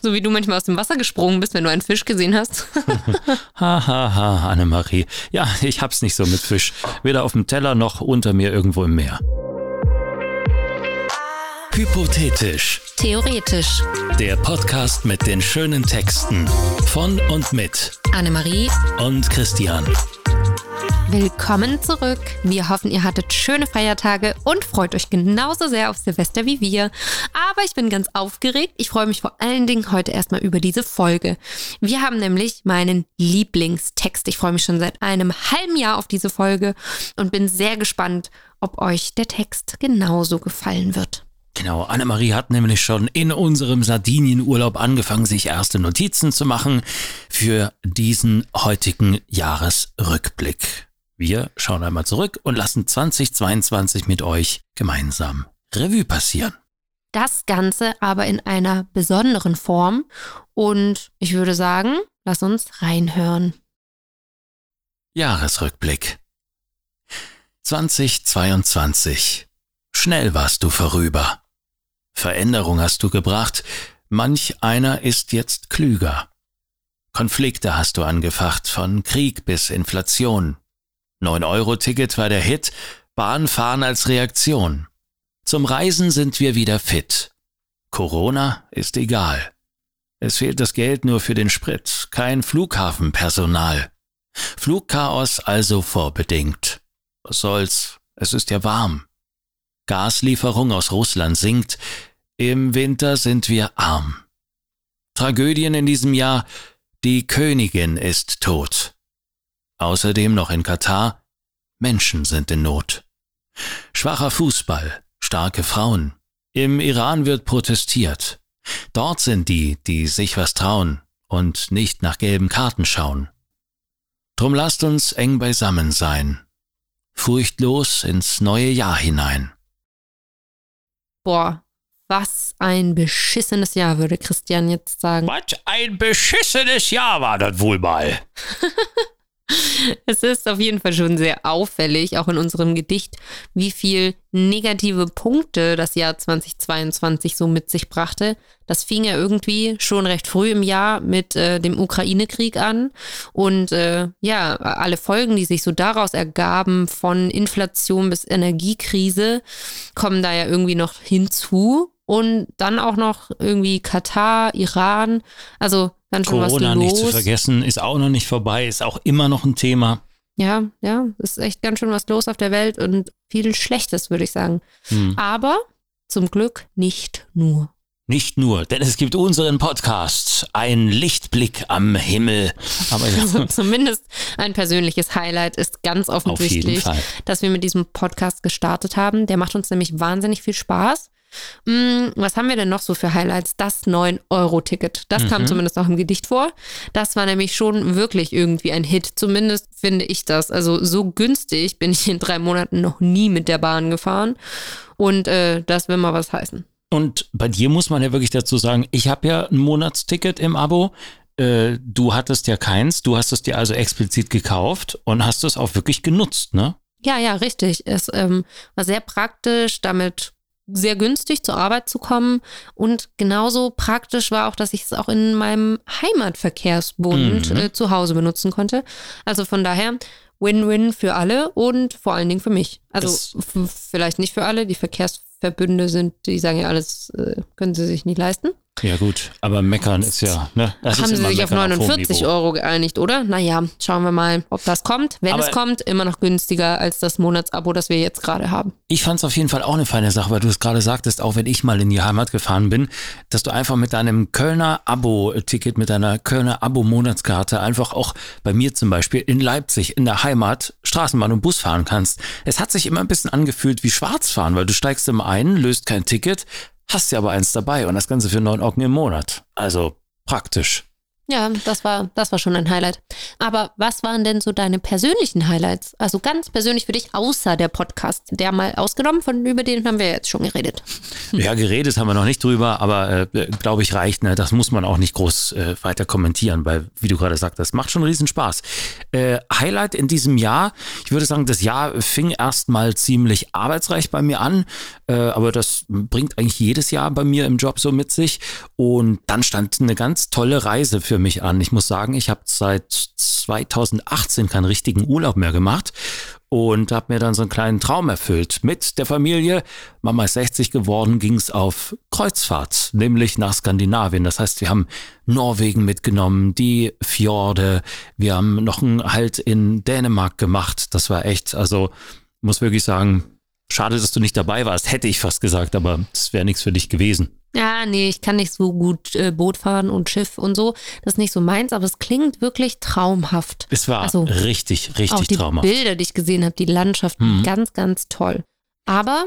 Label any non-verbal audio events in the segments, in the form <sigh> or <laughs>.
<laughs> So wie du manchmal aus dem Wasser gesprungen bist, wenn du einen Fisch gesehen hast. <laughs> Hahaha, ha, ha, Annemarie. Ja, ich hab's nicht so mit Fisch. Weder auf dem Teller noch unter mir irgendwo im Meer. Hypothetisch. Theoretisch. Der Podcast mit den schönen Texten von und mit Annemarie und Christian. Willkommen zurück. Wir hoffen, ihr hattet schöne Feiertage und freut euch genauso sehr auf Silvester wie wir. Aber ich bin ganz aufgeregt. Ich freue mich vor allen Dingen heute erstmal über diese Folge. Wir haben nämlich meinen Lieblingstext. Ich freue mich schon seit einem halben Jahr auf diese Folge und bin sehr gespannt, ob euch der Text genauso gefallen wird. Genau, Annemarie hat nämlich schon in unserem Sardinienurlaub angefangen, sich erste Notizen zu machen für diesen heutigen Jahresrückblick. Wir schauen einmal zurück und lassen 2022 mit euch gemeinsam Revue passieren. Das Ganze aber in einer besonderen Form und ich würde sagen, lass uns reinhören. Jahresrückblick 2022 Schnell warst du vorüber. Veränderung hast du gebracht, manch einer ist jetzt klüger. Konflikte hast du angefacht, von Krieg bis Inflation. 9-Euro-Ticket war der Hit, Bahnfahren als Reaktion. Zum Reisen sind wir wieder fit. Corona ist egal. Es fehlt das Geld nur für den Sprit, kein Flughafenpersonal. Flugchaos also vorbedingt. Was soll's, es ist ja warm. Gaslieferung aus Russland sinkt, im Winter sind wir arm. Tragödien in diesem Jahr, die Königin ist tot. Außerdem noch in Katar, Menschen sind in Not. Schwacher Fußball, starke Frauen. Im Iran wird protestiert. Dort sind die, die sich was trauen und nicht nach gelben Karten schauen. Drum lasst uns eng beisammen sein, furchtlos ins neue Jahr hinein. Boah, was ein beschissenes Jahr, würde Christian jetzt sagen. Was ein beschissenes Jahr war das wohl mal. <laughs> es ist auf jeden Fall schon sehr auffällig, auch in unserem Gedicht, wie viel negative Punkte das Jahr 2022 so mit sich brachte. Das fing ja irgendwie schon recht früh im Jahr mit äh, dem Ukraine-Krieg an. Und äh, ja, alle Folgen, die sich so daraus ergaben, von Inflation bis Energiekrise, kommen da ja irgendwie noch hinzu. Und dann auch noch irgendwie Katar, Iran. Also Ganz schön Corona was los. nicht zu vergessen, ist auch noch nicht vorbei, ist auch immer noch ein Thema. Ja, ja, ist echt ganz schön was los auf der Welt und viel Schlechtes, würde ich sagen. Hm. Aber zum Glück nicht nur. Nicht nur, denn es gibt unseren Podcast, ein Lichtblick am Himmel. Aber ja. <laughs> also zumindest ein persönliches Highlight ist ganz offensichtlich, dass wir mit diesem Podcast gestartet haben. Der macht uns nämlich wahnsinnig viel Spaß. Hm, was haben wir denn noch so für Highlights? Das 9-Euro-Ticket. Das mhm. kam zumindest auch im Gedicht vor. Das war nämlich schon wirklich irgendwie ein Hit. Zumindest finde ich das. Also so günstig bin ich in drei Monaten noch nie mit der Bahn gefahren. Und äh, das will mal was heißen. Und bei dir muss man ja wirklich dazu sagen, ich habe ja ein Monatsticket im Abo. Äh, du hattest ja keins. Du hast es dir also explizit gekauft und hast es auch wirklich genutzt, ne? Ja, ja, richtig. Es ähm, war sehr praktisch. Damit sehr günstig zur Arbeit zu kommen. Und genauso praktisch war auch, dass ich es auch in meinem Heimatverkehrsbund mhm. äh, zu Hause benutzen konnte. Also von daher Win-Win für alle und vor allen Dingen für mich. Also vielleicht nicht für alle. Die Verkehrsverbünde sind, die sagen ja alles, äh, können sie sich nicht leisten. Ja gut, aber meckern ist ja, ne? Das Haben sie sich auf 49 auf Euro geeinigt, oder? Naja, schauen wir mal, ob das kommt. Wenn aber es kommt, immer noch günstiger als das Monatsabo, das wir jetzt gerade haben. Ich fand es auf jeden Fall auch eine feine Sache, weil du es gerade sagtest, auch wenn ich mal in die Heimat gefahren bin, dass du einfach mit deinem Kölner Abo-Ticket, mit deiner Kölner Abo-Monatskarte einfach auch bei mir zum Beispiel in Leipzig, in der Heimat, Straßenbahn und Bus fahren kannst. Es hat sich immer ein bisschen angefühlt wie Schwarzfahren, weil du steigst immer ein, löst kein Ticket, hast ja aber eins dabei und das Ganze für neun Ocken im Monat. Also praktisch. Ja, das war, das war schon ein Highlight. Aber was waren denn so deine persönlichen Highlights? Also ganz persönlich für dich, außer der Podcast, der mal ausgenommen, von über den haben wir jetzt schon geredet. <laughs> Ja, geredet haben wir noch nicht drüber, aber äh, glaube ich reicht. Ne? Das muss man auch nicht groß äh, weiter kommentieren, weil, wie du gerade sagtest, macht schon riesen Spaß. Äh, Highlight in diesem Jahr, ich würde sagen, das Jahr fing erstmal ziemlich arbeitsreich bei mir an, äh, aber das bringt eigentlich jedes Jahr bei mir im Job so mit sich. Und dann stand eine ganz tolle Reise für mich an. Ich muss sagen, ich habe seit 2018 keinen richtigen Urlaub mehr gemacht und habe mir dann so einen kleinen Traum erfüllt. Mit der Familie, Mama ist 60 geworden, ging es auf Kreuzfahrt, nämlich nach Skandinavien. Das heißt, wir haben Norwegen mitgenommen, die Fjorde, wir haben noch einen Halt in Dänemark gemacht. Das war echt, also muss wirklich sagen, schade, dass du nicht dabei warst, hätte ich fast gesagt, aber es wäre nichts für dich gewesen. Ja, nee, ich kann nicht so gut äh, Boot fahren und Schiff und so. Das ist nicht so meins, aber es klingt wirklich traumhaft. Es war also, richtig, richtig auch die traumhaft. Bilder, die ich gesehen habe, die Landschaft, mhm. ganz, ganz toll. Aber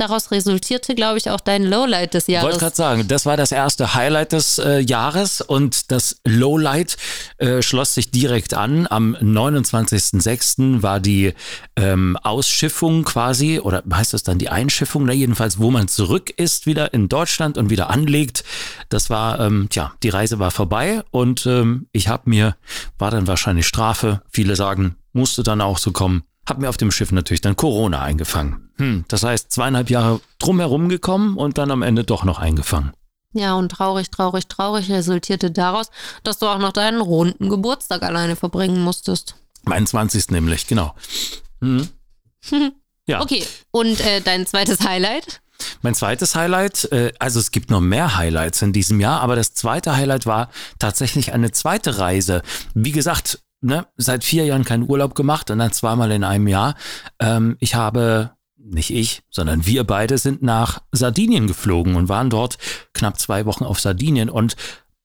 daraus resultierte, glaube ich, auch dein Lowlight des Jahres. Ich wollte gerade sagen, das war das erste Highlight des äh, Jahres und das Lowlight äh, schloss sich direkt an. Am 29.06. war die ähm, Ausschiffung quasi, oder heißt das dann die Einschiffung, na, jedenfalls, wo man zurück ist, wieder in Deutschland und wieder anlegt. Das war, ähm, tja, die Reise war vorbei und ähm, ich habe mir, war dann wahrscheinlich Strafe, viele sagen, musste dann auch so kommen, habe mir auf dem Schiff natürlich dann Corona eingefangen. Hm, das heißt, zweieinhalb Jahre drumherum gekommen und dann am Ende doch noch eingefangen. Ja, und traurig, traurig, traurig resultierte daraus, dass du auch noch deinen runden Geburtstag alleine verbringen musstest. Mein 20. nämlich, genau. Hm. <laughs> ja. Okay, und äh, dein zweites Highlight? Mein zweites Highlight, äh, also es gibt noch mehr Highlights in diesem Jahr, aber das zweite Highlight war tatsächlich eine zweite Reise. Wie gesagt, ne, seit vier Jahren keinen Urlaub gemacht und dann zweimal in einem Jahr. Ähm, ich habe nicht ich, sondern wir beide sind nach Sardinien geflogen und waren dort knapp zwei Wochen auf Sardinien. Und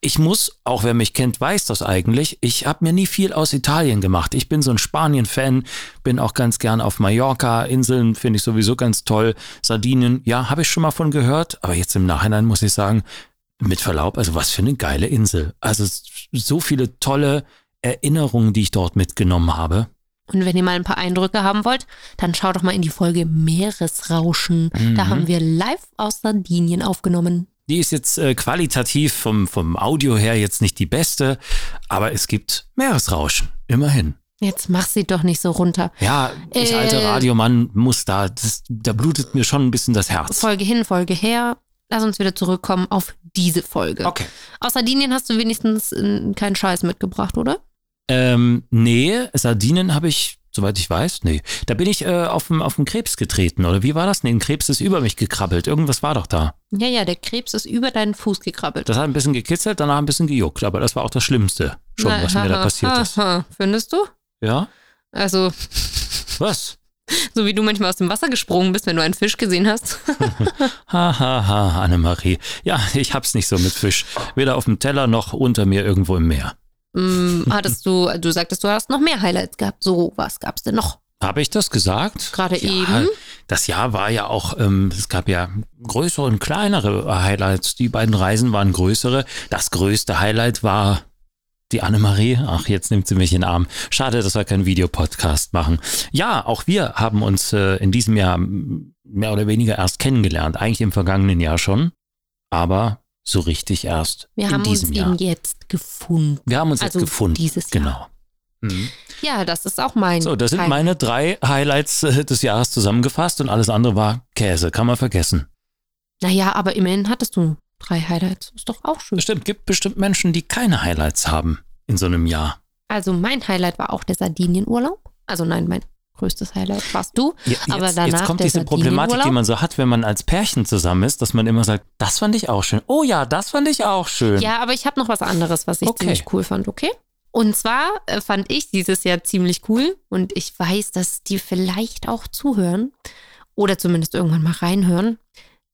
ich muss, auch wer mich kennt, weiß das eigentlich, ich habe mir nie viel aus Italien gemacht. Ich bin so ein Spanien-Fan, bin auch ganz gern auf Mallorca, Inseln finde ich sowieso ganz toll. Sardinien, ja, habe ich schon mal von gehört, aber jetzt im Nachhinein muss ich sagen, mit Verlaub, also was für eine geile Insel. Also so viele tolle Erinnerungen, die ich dort mitgenommen habe. Und wenn ihr mal ein paar Eindrücke haben wollt, dann schaut doch mal in die Folge Meeresrauschen. Mhm. Da haben wir live aus Sardinien aufgenommen. Die ist jetzt äh, qualitativ vom, vom Audio her jetzt nicht die beste, aber es gibt Meeresrauschen, immerhin. Jetzt mach sie doch nicht so runter. Ja, ich äh, alter Radiomann muss da, das, da blutet mir schon ein bisschen das Herz. Folge hin, Folge her. Lass uns wieder zurückkommen auf diese Folge. Okay. Aus Sardinien hast du wenigstens äh, keinen Scheiß mitgebracht, oder? Ähm, nee, Sardinen habe ich, soweit ich weiß, nee. Da bin ich äh, auf, den Krebs getreten, oder wie war das? Nee, ein Krebs ist über mich gekrabbelt. Irgendwas war doch da. Ja, ja, der Krebs ist über deinen Fuß gekrabbelt. Das hat ein bisschen gekitzelt, danach ein bisschen gejuckt, aber das war auch das Schlimmste schon, Na, was aha, mir da passiert ist. Aha. Findest du? Ja. Also. Was? <laughs> So wie du manchmal aus dem Wasser gesprungen bist, wenn du einen Fisch gesehen hast. <laughs> Hahaha, ha, ha, Annemarie. Ja, ich hab's nicht so mit Fisch. Weder auf dem Teller noch unter mir irgendwo im Meer. Hm, hattest du, du sagtest, du hast noch mehr Highlights gehabt. So, was gab es denn noch? Habe ich das gesagt? Gerade ja, eben. Das Jahr war ja auch, ähm, es gab ja größere und kleinere Highlights. Die beiden Reisen waren größere. Das größte Highlight war die Annemarie. Ach, jetzt nimmt sie mich in den Arm. Schade, dass wir keinen Videopodcast machen. Ja, auch wir haben uns äh, in diesem Jahr mehr oder weniger erst kennengelernt. Eigentlich im vergangenen Jahr schon. Aber so richtig erst Wir in haben diesem uns Jahr. eben jetzt gefunden. Wir haben uns also jetzt gefunden. Dieses Jahr. Genau. Mhm. Ja, das ist auch mein. So, das sind meine drei Highlights äh, des Jahres zusammengefasst und alles andere war Käse, kann man vergessen. Naja, aber immerhin hattest du drei Highlights. Ist doch auch schön. Bestimmt, gibt bestimmt Menschen, die keine Highlights haben in so einem Jahr. Also mein Highlight war auch der Sardinienurlaub. Also nein, mein größtes Highlight warst du. Ja, jetzt, aber danach jetzt kommt diese Problematik, die man so hat, wenn man als Pärchen zusammen ist, dass man immer sagt, das fand ich auch schön. Oh ja, das fand ich auch schön. Ja, aber ich habe noch was anderes, was ich okay. ziemlich cool fand, okay? Und zwar äh, fand ich dieses Jahr ziemlich cool und ich weiß, dass die vielleicht auch zuhören oder zumindest irgendwann mal reinhören.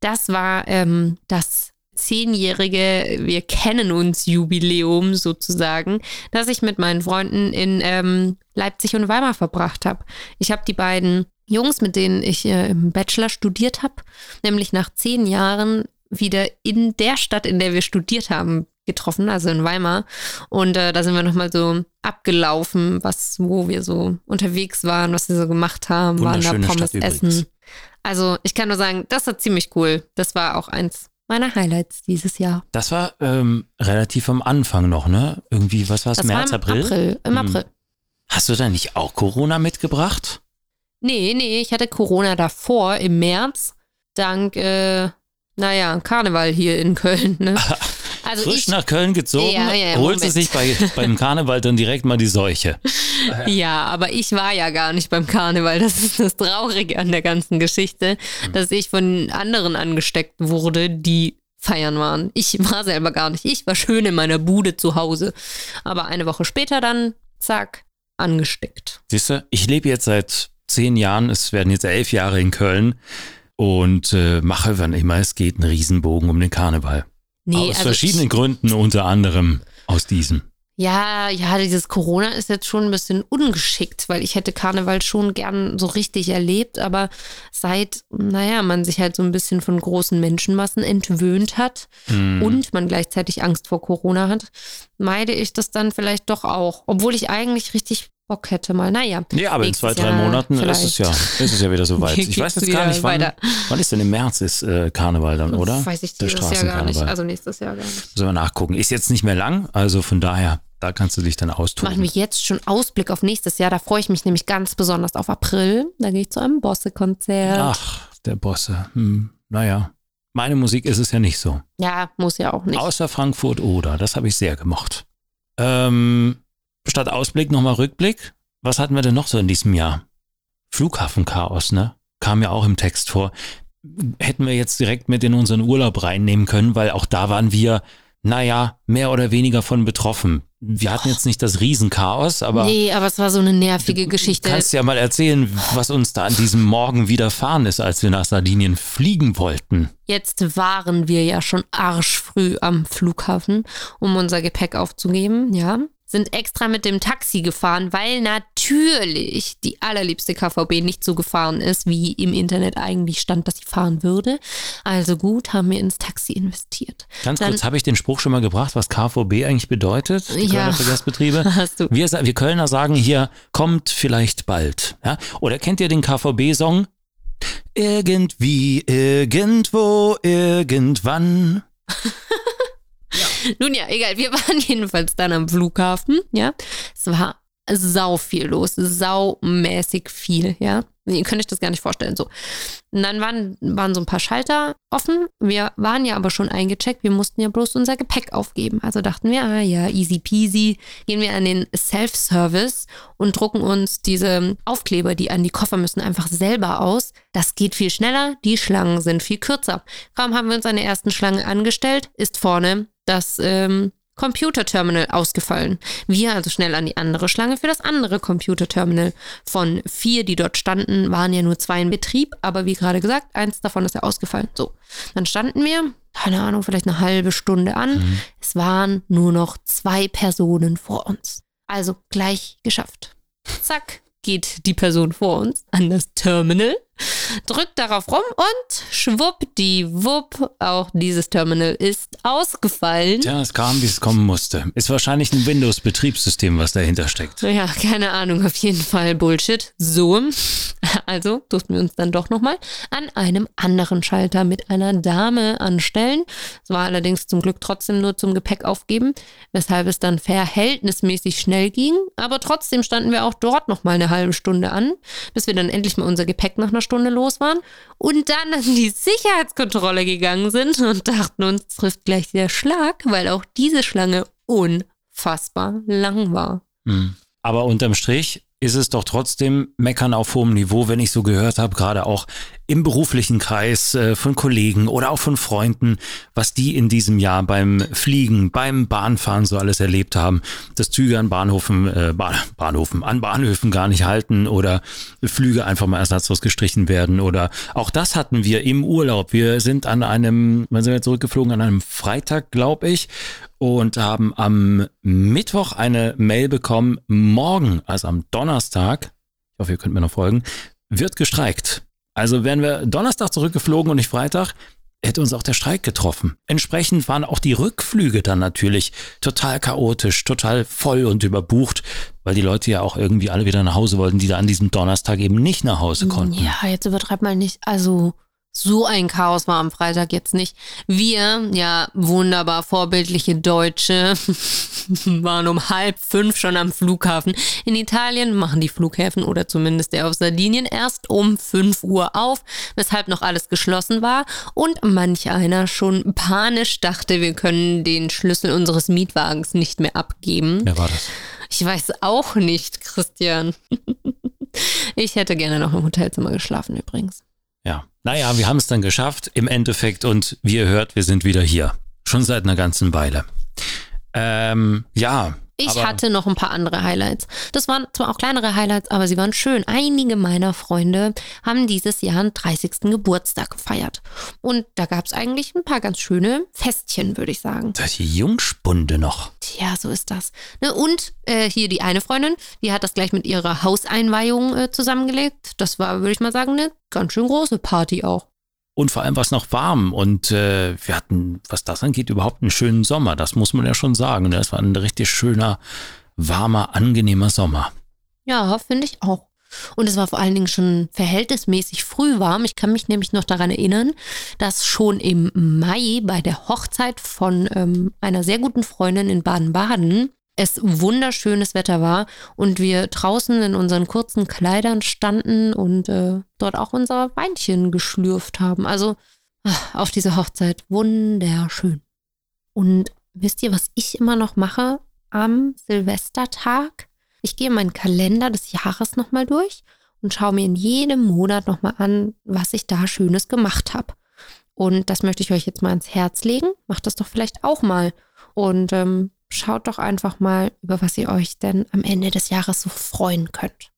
Das war ähm, das zehnjährige Wir kennen uns Jubiläum sozusagen, das ich mit meinen Freunden in ähm, Leipzig und Weimar verbracht habe. Ich habe die beiden Jungs, mit denen ich äh, im Bachelor studiert habe, nämlich nach zehn Jahren wieder in der Stadt, in der wir studiert haben, getroffen, also in Weimar. Und äh, da sind wir nochmal so abgelaufen, was, wo wir so unterwegs waren, was wir so gemacht haben, waren da Pommes essen. Also ich kann nur sagen, das war ziemlich cool. Das war auch eins meiner Highlights dieses Jahr. Das war ähm, relativ am Anfang noch, ne? Irgendwie, was war es, März, war im April? April? Im hm. April. Hast du da nicht auch Corona mitgebracht? Nee, nee, ich hatte Corona davor im März, dank, äh, naja, Karneval hier in Köln. Ne? <laughs> Also Frisch ich, nach Köln gezogen, ja, ja, holt sie sich bei, beim Karneval dann direkt mal die Seuche. <laughs> Ja, aber ich war ja gar nicht beim Karneval. Das ist das Traurige an der ganzen Geschichte, mhm. dass ich von anderen angesteckt wurde, die feiern waren. Ich war selber gar nicht. Ich war schön in meiner Bude zu Hause. Aber eine Woche später dann, zack, angesteckt. Siehst du, ich lebe jetzt seit zehn Jahren, es werden jetzt elf Jahre in Köln und äh, mache, wann immer es geht, einen Riesenbogen um den Karneval. Nee, aus also verschiedenen ich, Gründen, unter anderem aus diesem. Ja, ja, dieses Corona ist jetzt schon ein bisschen ungeschickt, weil ich hätte Karneval schon gern so richtig erlebt, aber seit, naja, man sich halt so ein bisschen von großen Menschenmassen entwöhnt hat mm. und man gleichzeitig Angst vor Corona hat, meide ich das dann vielleicht doch auch, obwohl ich eigentlich richtig Bock hätte mal. Naja. Ja, aber in zwei, drei Monaten ist es ja, ist es ja wieder soweit. <laughs> Ich weiß jetzt gar nicht, wann, wann ist denn im März ist äh, Karneval dann, oder? Das weiß ich dieses Jahr gar nicht. Also nächstes Jahr gar nicht. Sollen wir nachgucken. Ist jetzt nicht mehr lang, also von daher, da kannst du dich dann austoben. Machen wir jetzt schon Ausblick auf nächstes Jahr. Da freue ich mich nämlich ganz besonders auf April. Da gehe ich zu einem Bosse-Konzert. Ach, der Bosse. Hm, naja. Meine Musik ist es ja nicht so. Ja, muss ja auch nicht. Außer Frankfurt oder. Das habe ich sehr gemocht. Ähm, statt Ausblick nochmal Rückblick. Was hatten wir denn noch so in diesem Jahr? Flughafenchaos, ne? Kam ja auch im Text vor. Hätten wir jetzt direkt mit in unseren Urlaub reinnehmen können, weil auch da waren wir, naja, mehr oder weniger von betroffen. Wir hatten jetzt nicht das Riesenchaos, aber. Nee, aber es war so eine nervige Geschichte. Du kannst ja mal erzählen, was uns da an diesem Morgen widerfahren ist, als wir nach Sardinien fliegen wollten. Jetzt waren wir ja schon arschfrüh am Flughafen, um unser Gepäck aufzugeben, ja sind extra mit dem Taxi gefahren, weil natürlich die allerliebste KVB nicht so gefahren ist, wie im Internet eigentlich stand, dass sie fahren würde. Also gut, haben wir ins Taxi investiert. Ganz Dann, kurz, habe ich den Spruch schon mal gebracht, was KVB eigentlich bedeutet? Die ja, Kölner Verkehrsbetriebe. <laughs> Hast du. Wir, wir Kölner sagen hier, kommt vielleicht bald. Ja? Oder kennt ihr den KVB-Song? Irgendwie, irgendwo, irgendwann. Nun ja, egal. Wir <laughs> waren jedenfalls dann am Flughafen, ja. Es war sau viel los, saumäßig viel, ja. Ihr könnt euch das gar nicht vorstellen. So. Und dann waren, waren so ein paar Schalter offen. Wir waren ja aber schon eingecheckt. Wir mussten ja bloß unser Gepäck aufgeben. Also dachten wir, ah ja, easy peasy. Gehen wir an den Self-Service und drucken uns diese Aufkleber, die an die Koffer müssen, einfach selber aus. Das geht viel schneller. Die Schlangen sind viel kürzer. Kaum haben wir uns an der ersten Schlange angestellt, ist vorne das ähm, Computerterminal ausgefallen. Wir also schnell an die andere Schlange für das andere Computerterminal. Von vier, die dort standen, waren ja nur zwei in Betrieb, aber wie gerade gesagt, eins davon ist ja ausgefallen. So, dann standen wir, keine Ahnung, vielleicht eine halbe Stunde an. Mhm. Es waren nur noch zwei Personen vor uns. Also gleich geschafft. Zack, geht die Person vor uns an das Terminal drückt darauf rum und schwuppdiwupp, auch dieses Terminal ist ausgefallen. Tja, es kam, wie es kommen musste. Ist wahrscheinlich ein Windows-Betriebssystem, was dahinter steckt. Ja, keine Ahnung, auf jeden Fall Bullshit. So, also durften wir uns dann doch nochmal an einem anderen Schalter mit einer Dame anstellen. Es war allerdings zum Glück trotzdem nur zum Gepäck aufgeben, weshalb es dann verhältnismäßig schnell ging. Aber trotzdem standen wir auch dort nochmal eine halbe Stunde an, bis wir dann endlich mal unser Gepäck nach einer Stunde los waren und dann an die Sicherheitskontrolle gegangen sind und dachten, uns trifft gleich der Schlag, weil auch diese Schlange unfassbar lang war. Hm. Aber unterm Strich ist es doch trotzdem Meckern auf hohem Niveau, wenn ich so gehört habe, gerade auch im beruflichen Kreis äh, von Kollegen oder auch von Freunden, was die in diesem Jahr beim Fliegen, beim Bahnfahren so alles erlebt haben, dass Züge an Bahnhofen, äh, Bahn, Bahnhofen, an Bahnhöfen gar nicht halten oder Flüge einfach mal ersatzlos gestrichen werden oder auch das hatten wir im Urlaub. Wir sind an einem, wann sind wir zurückgeflogen? An einem Freitag, glaube ich, und haben am Mittwoch eine Mail bekommen, morgen, also am Donnerstag, ich hoffe, ihr könnt mir noch folgen, wird gestreikt. Also wären wir Donnerstag zurückgeflogen und nicht Freitag, hätte uns auch der Streik getroffen. Entsprechend waren auch die Rückflüge dann natürlich total chaotisch, total voll und überbucht, weil die Leute ja auch irgendwie alle wieder nach Hause wollten, die da an diesem Donnerstag eben nicht nach Hause konnten. Ja, jetzt übertreibt mal nicht. Also so ein Chaos war am Freitag jetzt nicht. Wir, ja, wunderbar vorbildliche Deutsche, <laughs> waren um halb fünf schon am Flughafen. In Italien machen die Flughäfen oder zumindest der auf Sardinien erst um fünf Uhr auf, weshalb noch alles geschlossen war und manch einer schon panisch dachte, wir können den Schlüssel unseres Mietwagens nicht mehr abgeben. Wer war das? Ich weiß auch nicht, Christian. <laughs> Ich hätte gerne noch im Hotelzimmer geschlafen übrigens. Ja, naja, wir haben es dann geschafft im Endeffekt und wie ihr hört, wir sind wieder hier. Schon seit einer ganzen Weile. Ähm, ja. Ich hatte noch ein paar andere Highlights. Das waren zwar auch kleinere Highlights, aber sie waren schön. Einige meiner Freunde haben dieses Jahr einen 30. Geburtstag gefeiert. Und da gab es eigentlich ein paar ganz schöne Festchen, würde ich sagen. Das die Jungspunde noch. Tja, so ist das. Ne, und äh, hier die eine Freundin, die hat das gleich mit ihrer Hauseinweihung äh, zusammengelegt. Das war, würde ich mal sagen, eine ganz schön große Party auch. Und vor allem war es noch warm und äh, wir hatten, was das angeht, überhaupt einen schönen Sommer. Das muss man ja schon sagen. Das war ein richtig schöner, warmer, angenehmer Sommer. Ja, finde ich auch. Und es war vor allen Dingen schon verhältnismäßig früh warm. Ich kann mich nämlich noch daran erinnern, dass schon im Mai bei der Hochzeit von ähm, einer sehr guten Freundin in Baden-Baden es wunderschönes Wetter war und wir draußen in unseren kurzen Kleidern standen und äh, dort auch unser Weinchen geschlürft haben. Also ach, auf diese Hochzeit wunderschön. Und wisst ihr, was ich immer noch mache am Silvestertag? Ich gehe meinen Kalender des Jahres nochmal durch und schaue mir in jedem Monat nochmal an, was ich da Schönes gemacht habe. Und das möchte ich euch jetzt mal ans Herz legen. Macht das doch vielleicht auch mal. Und ähm, schaut doch einfach mal, über was ihr euch denn am Ende des Jahres so freuen könnt.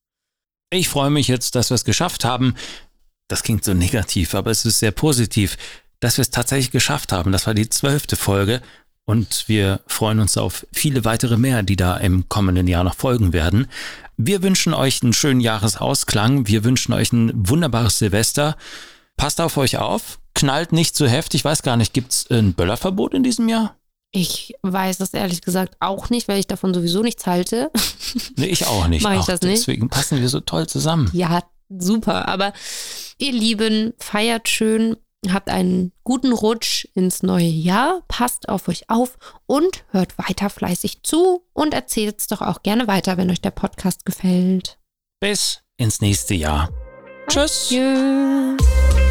Ich freue mich jetzt, dass wir es geschafft haben. Das klingt so negativ, aber es ist sehr positiv, dass wir es tatsächlich geschafft haben. Das war die zwölfte Folge und wir freuen uns auf viele weitere mehr, die da im kommenden Jahr noch folgen werden. Wir wünschen euch einen schönen Jahresausklang. Wir wünschen euch ein wunderbares Silvester. Passt auf euch auf. Knallt nicht zu heftig. Ich weiß gar nicht, gibt es ein Böllerverbot in diesem Jahr? Ich weiß das ehrlich gesagt auch nicht, weil ich davon sowieso nichts halte. <laughs> Nee, ich auch nicht. Mach ich auch das nicht? Deswegen passen wir so toll zusammen. Ja, super. Aber ihr Lieben, feiert schön, habt einen guten Rutsch ins neue Jahr, passt auf euch auf und hört weiter fleißig zu und erzählt es doch auch gerne weiter, wenn euch der Podcast gefällt. Bis ins nächste Jahr. Tschüss. Tschüss.